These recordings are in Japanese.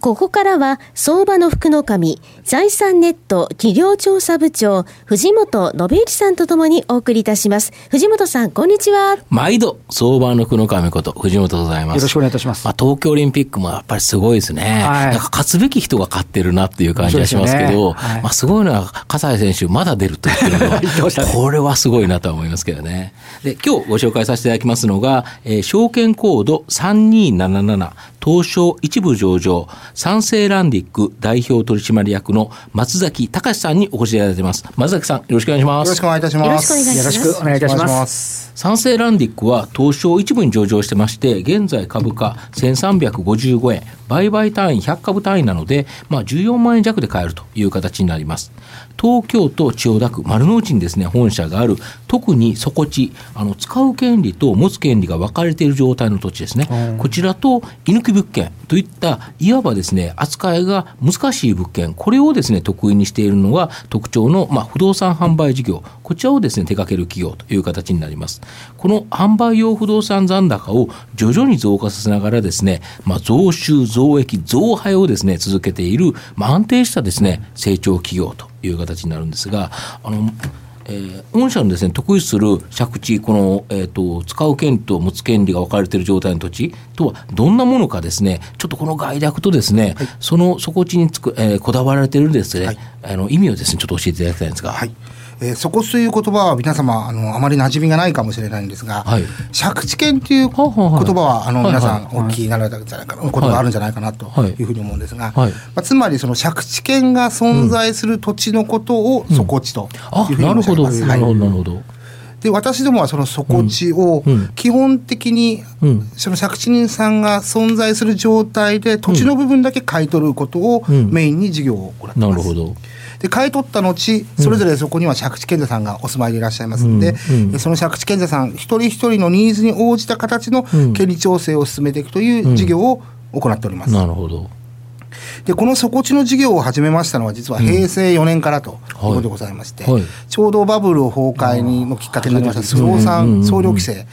ここからは、相場の福の神、財産ネット企業調査部長、藤本信之さんとともにお送りいたします。藤本さん、こんにちは。毎度、相場の福の神こと、藤本でございます。よろしくお願いいたします。まあ、東京オリンピックもやっぱりすごいですね。はい、なんか勝つべき人が勝ってるなっていう感じがしますけど、ねはい、まあ、すごいのは、葛西選手、まだ出ると言ってるのは、これはすごいなと思いますけどね。で、今日ご紹介させていただきますのが、えー、証券コード3277、東証一部上場、三成ランディック代表取締役の松崎隆さんにお越しいただいています。松崎さん、よろしくお願いします。よろしくお願いいたします。よろしくお願いいたします。三成ランディックは東証一部に上場してまして、現在株価1355円、売買単位100株単位なので、まあ、14万円弱で買えるという形になります。東京都千代田区丸の内にですね本社がある特に底地あの使う権利と持つ権利が分かれている状態の土地ですね、こちらと居抜き物件といったいわばですね扱いが難しい物件これをですね得意にしているのが特徴の、まあ、不動産販売事業。こちらをですね手掛ける企業という形になります。この販売用不動産残高を徐々に増加させながらですね、まあ、増収増益増配をですね続けている、まあ、安定したですね成長企業という形になるんですが、あの、えー、御社のですね、得意する借地、この、えっ、ー、と、使う権利と持つ権利が分かれている状態の土地とはどんなものかですね、ちょっとこの概略とですね、はい、その底地につく、えー、こだわられているですね、はい、あの、意味をですね、ちょっと教えていただきたいんですが。はいえー、そこという言葉は皆様あのあまり馴染みがないかもしれないんですが、はい、借地権という言葉はあの皆さんお聞きになられたんじゃないかな、ことがあるんじゃないかなというふうに思うんですが、はい、まあ、つまりその借地権が存在する土地のことを底地というふうにます。なるほど。なるほど。で私どもはその底地を基本的にその借地人さんが存在する状態で土地の部分だけ買い取ることをメインに事業を行っています。なるほどで買い取った後それぞれそこには借地権者さんがお住まいでいらっしゃいますので、うんうん、その借地権者さん一人一人のニーズに応じた形の権利調整を進めていくという事業を行っております。なるほどでこの底地の事業を始めましたのは実は平成4年からということでございまして、うんはい、ちょうどバブル崩壊にのきっかけになりました不動産総量規制、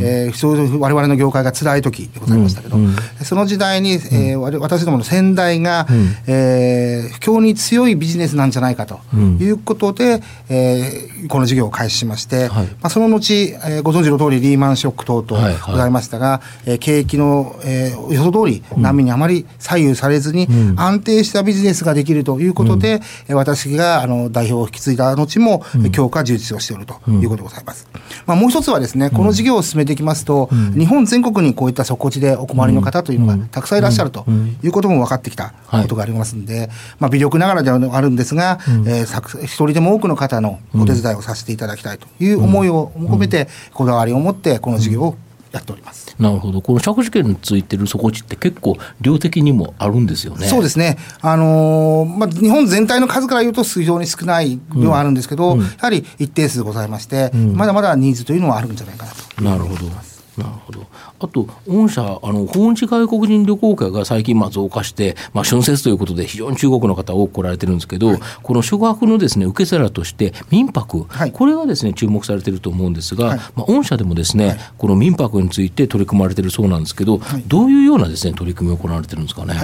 えー、我々の業界が辛い時でございましたけど、うんうん、その時代に、えー、私どもの先代が、うん、えー、不況に強いビジネスなんじゃないかということで、えー、この事業を開始しまして、はい、まあ、その後、えー、ご存知の通りリーマンショック等々ございましたが、はい。はい、えー、景気の、えー、予想通り波にあまり左右されずに、安定したビジネスができるということで、うん、私があの代表を引き継いだ後も、強化充実をしておるということでございます。まあ、もう一つはですね、この事業を進めていきますと、日本全国にこういった底地でお困りの方というのがたくさんいらっしゃるということも分かってきたことがありますんで、まあ、微力ながらではあるんですが、えー、一人でも多くの方のお手伝いをさせていただきたいという思いを込めて、こだわりを持ってこの事業をやっております。なるほど。この借地権についてる底地って結構量的にもあるんですよね。そうですね。あのー、まあ日本全体の数から言うと非常に少ない量はあるんですけど、うんうん、やはり一定数ございまして、うん、まだまだニーズというのはあるんじゃないかなとなるほど。なるほど。あと、御社、あの、訪日外国人旅行客が最近、まあ、増加して、まあ、春節ということで、非常に中国の方多く来られてるんですけど、はい、この宿泊のですね、受け皿として、民泊、はい、これがですね、注目されてると思うんですが、はい、まあ、御社でもですね、この民泊について取り組まれてるそうなんですけど、どういうようなですね、取り組みを行われてるんですかね？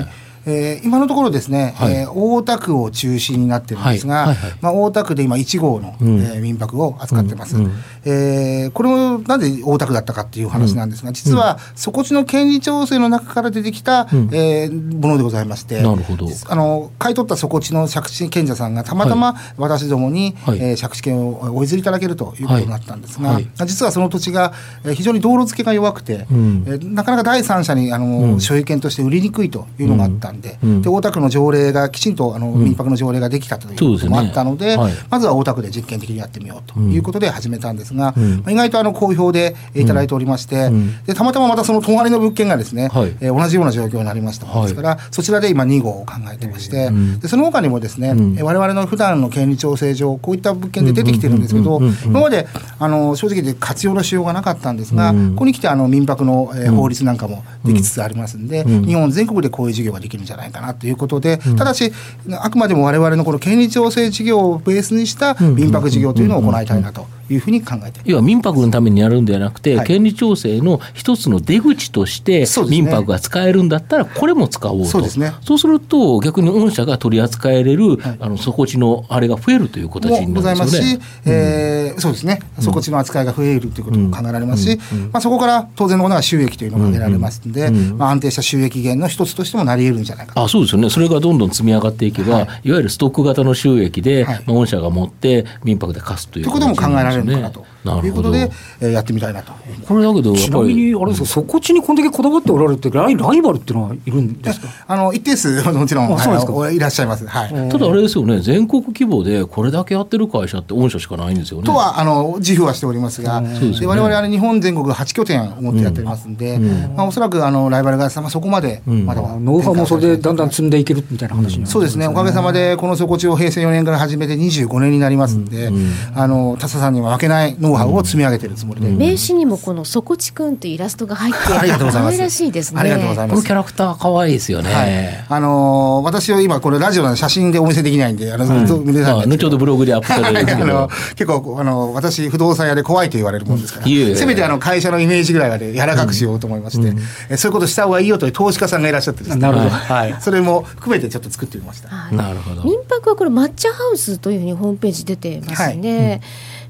えー、今のところですね、はい、えー、大田区を中心になってるんですが、はい。はい。はい、まあ、大田区で今1号の、うん、えー、民泊を扱ってます、うん。うん、えー、これもなぜ大田区だったかっていう話なんですが、実は底地の権利調整の中から出てきた、うん、えー、ものでございましてなるほど。あの買い取った底地の借地権者さんがたまたま私どもに、はい、えー、借地権をお譲りいただけるということになったんですが、はい、実はその土地が、えー、非常に道路付けが弱くて、うん、えー、なかなか第三者にあの、所有権として売りにくいというのがあったんんでうん、で大田区の条例がきちんとあの民泊の条例ができたということもあったので、でねはい、まずは大田区で実験的にやってみようということで始めたんですが、まあ、意外とあの好評でいただいておりまして、でたまたままたその隣の物件がですね、はい、えー、同じような状況になりましたものですから、そちらで今2号を考えてまして、でその他にもですね、うん、我々の普段の権利調整上こういった物件で出てきてるんですけど今まであの正直で活用のしようがなかったんですが、ここに来てあの民泊の、えー、法律なんかもできつつありますんで、日本全国でこういう事業ができるんじゃないかなということで、ただしあくまでも我々のこの権利調整事業をベースにした民泊事業というのを行いたいなと。いうふうに考えて要は民泊のためにやるんではなくて、はい、権利調整の一つの出口として、民泊が使えるんだったら、これも使おうと、そうですね、そうすると、逆に御社が取り扱えれる、はい、あの底地のあれが増えるという形になるんですよね。ございますし、えー、そうですね、底地の扱いが増えるということも考えられますし、まあ、そこから当然のものが収益というのが得られますので、まあ、安定した収益源の一つとしてもなり得るんじゃないかあそうですよね、それがどんどん積み上がっていけば、はい、いわゆるストック型の収益で、まあ、御社が持って民泊で貸すという、ということも考えられるのかなと。ということで、えー、やってみたいなと。これだけどちなみにあれですか、底地にこんだけこだわっておられるってライライバルっていうのはいるんですか？あの一定数もちろんそうですかいらっしゃいます。はい。ただあれですよね、全国規模でこれだけやってる会社って御社しかないんですよね。とはあの自負はしておりますが、で我々あれ日本全国8拠点を持ってやっておりますんで、まあおそらくあのライバル会社はそこまでまだノウハウもそれでだんだん積んでいけるみたいな話そうですね。おかげさまでこの底地を平成4年から始めて25年になりますんで、あの田佐さんには負けないノウハウを積み上げてるつもりで、名刺にもこの底地くんというイラストが入ってありがとうございます。可愛らしいですね。ありがとうございます。このキャラクター可愛いですよね、はい、あのー、私は今これラジオの写真でお見せできないんであの、うん、皆さん後ほどブログでアップされるんですけど、あの結構あの私不動産屋で怖いと言われるもんですから、うん、せめてあの会社のイメージぐらいは、ね、柔らかくしようと思いまして、うん、えそういうことした方がいいよという投資家さんがいらっしゃってですね。なるほど、はい、それも含めてちょっと作ってみました、はい、なるほど。民泊はこれ抹茶ハウスというふうにホームページ出てますね、はい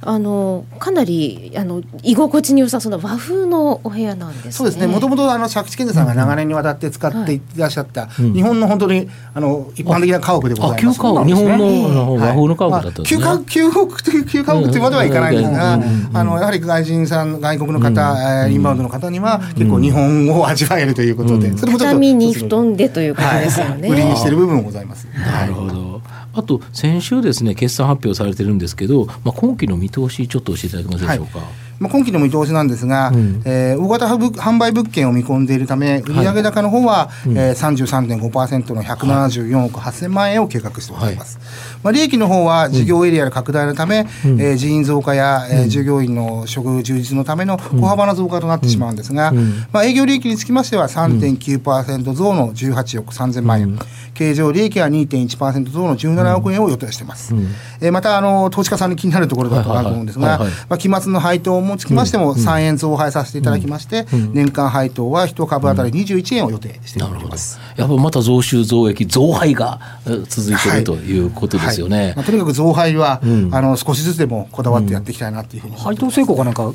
あのかなりあの居心地に良さそうな和風のお部屋なんです、ね、そうですね。もともとあの借地建設さんが長年にわたって使っていらっしゃった、うん、日本の本当にあの一般的な家屋でございます。旧家屋、日本の和風の家屋だったんですね。旧家旧屋という旧家屋というまではいかないんですが、あのやはり外人さん外国の方、インバウンドの方には結構日本を味わえるということで、それもちょっと畳に布団でということですよね。売りにしている部分もございます。なるほど。あと先週ですね決算発表されてるんですけど、まあ、今期の見通しちょっと教えていただけますでしょうか？はいまあ、今期の見通しなんですが、うん、えー、大型販売物件を見込んでいるため、売上高の方は、はいえー、33.5%の174億8000万円を計画しております。はい、まあ、利益の方は事業エリアの拡大のため、うん、えー、人員増加や、えー、従業員の職充実のための小幅な増加となってしまうんですが、うん、まあ、営業利益につきましては3.9%増の18億3000万円、経常利益は2.1%増の17億円を予定しています。うん、えー、またあの投資家さんに気になるところだと思うんですが、まあ、期末の配当もつきましても3円増配させていただきまして、年間配当は1株当たり21円を予定しております。やっぱまた増収増益増配が続いてい。るということですよね。はい。はい、まあ、とにかく増配は、うん、あの少しずつでもこだわってやっていきたいなというふうに、配当成功がなんか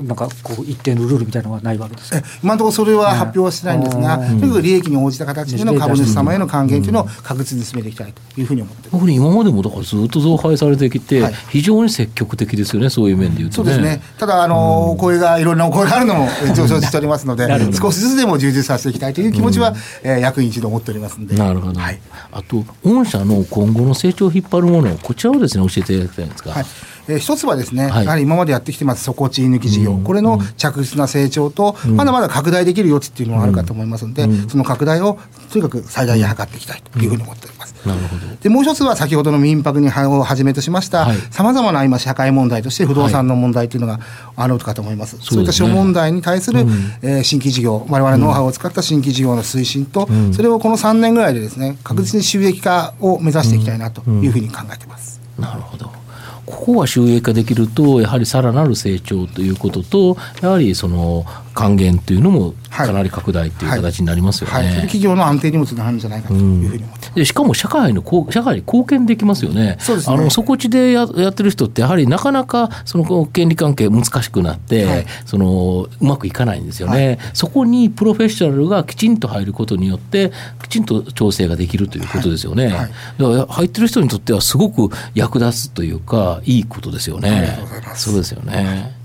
なんかこう一定のルールみたいなのはないわけですか？今のところそれは発表はしてないんですが、とにかく利益に応じた形での株主様への還元というのを確実に進めていきたいというふうに思って僕今までもだからずっと増配されてきて、非常に積極的ですよねそういう面でいうと、ね、そうですね。ただあの、お声がいろんなお声があるのも 上昇しておりますので少しずつでも充実させていきたいという気持ちは、うん、えー、役員一同思っておりますので。なるほど、はい、あと御社の今後の成長を引っ張るものこちらをですね教えていただきたいんですか、はいえー、一つはですね、はい、やはり今までやってきてます底地抜き事業、うん、これの着実な成長と、うん、まだまだ拡大できる余地っていうのがあるかと思いますので、うん、その拡大をとにかく最大限図っていきたいというふうに思っております。なるほど。でもう一つは先ほどの民泊にをはじめとしましたさまざまな今社会問題として不動産の問題というのがあるかと思います、はい、そういった諸問題に対する、うん、えー、新規事業我々ノウハウを使った新規事業の推進と、それをこの3年ぐらいでですね確実に収益化を目指していきたいなというふうに考えています。なるほどここは収益化できると、やはりさらなる成長ということと、やはりその還元というのもかなり拡大という形になりますよね、はい。はい、企業の安定にもつながるんじゃないかと。いうふうに思って、うん、でしかも社会の社会に貢献できますよね、そうですね。あの底地でややってる人って、やはりなかなかその権利関係難しくなって、はい、そのうまくいかないんですよね、そこにプロフェッショナルがきちんと入ることによって、きちんと調整ができるということですよね、だから入ってる人にとっては、すごく役立つというか、いいことですよね。そうですよね。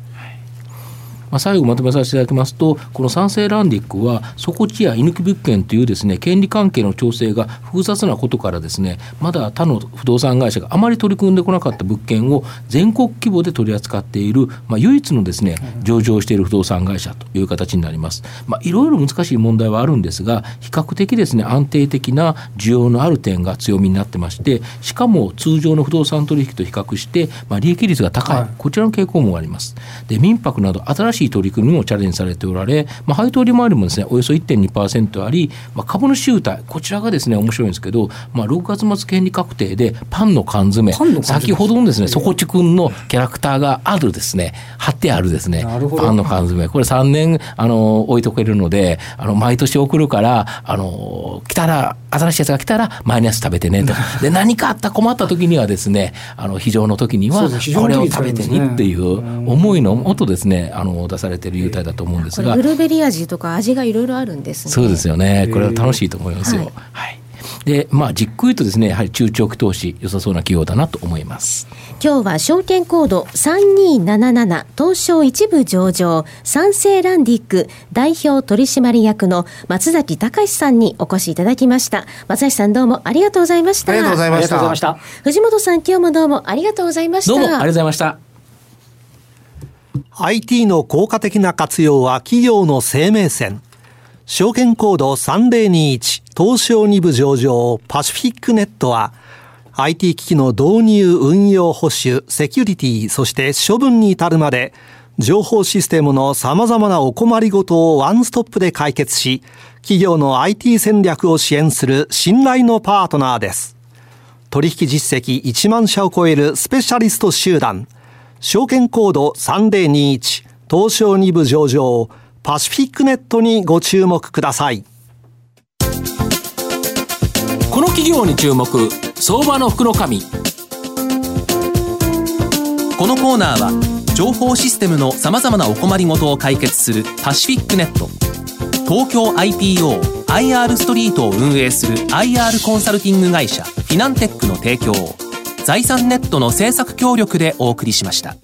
まあ、最後まとめさせていただきますとこの三成ランディックは底地や居抜き物件というですね権利関係の調整が複雑なことからですねまだ他の不動産会社があまり取り組んでこなかった物件を全国規模で取り扱っている、まあ、唯一のですね上場している不動産会社という形になります。まあ、いろいろ難しい問題はあるんですが比較的ですね安定的な需要のある点が強みになってましてしかも通常の不動産取引と比較して、まあ、利益率が高い、こちらの傾向もあります。で民泊など新しい取り組みもチャレンジされておられ、まあ、配当利回りもですねおよそ1.2%あり、まあ、株主優待こちらがですね面白いんですけど、まあ、6月末権利確定でパンの缶詰先ほどのですね底地君のキャラクターがあるですね貼ってあるですねパンの缶詰。これ3年あの置いとけるのであの毎年送るからあの来たら新しいやつが来たらマイナス食べてねと。で何かあった困った時にはですねあの非常の時にはこれを食べてにっていう思いのもとですねあの出されてる優待だと思うんですがブルーベリー味とか味がいろいろあるんですねそうですよねこれは楽しいと思いますよ、はい、はいで、まあ、じっくりとですね、やはり中長期投資、良さそうな企業だなと思います。今日は証券コード3277東証一部上場三成ランディック代表取締役の松崎隆さんにお越しいただきました。松崎さんどうもありがとうございました。ありがとうございました。藤本さん今日もどうもありがとうございました。どうもありがとうございました。IT の効果的な活用は企業の生命線。証券コード3021東証2部上場パシフィックネットは IT 機器の導入運用保守セキュリティそして処分に至るまで情報システムの様々なお困りごとをワンストップで解決し企業の IT 戦略を支援する信頼のパートナーです取引実績1万社を超えるスペシャリスト集団証券コード3021東証2部上場パシフィックネットにご注目ください。この企業に注目相場の福のこのコーナーは情報システムのさまざまなお困りごとを解決するパシフィックネット。東京 IPO IR ストリートを運営する IR コンサルティング会社フィナンテックの提供財産ネットの政策協力でお送りしました。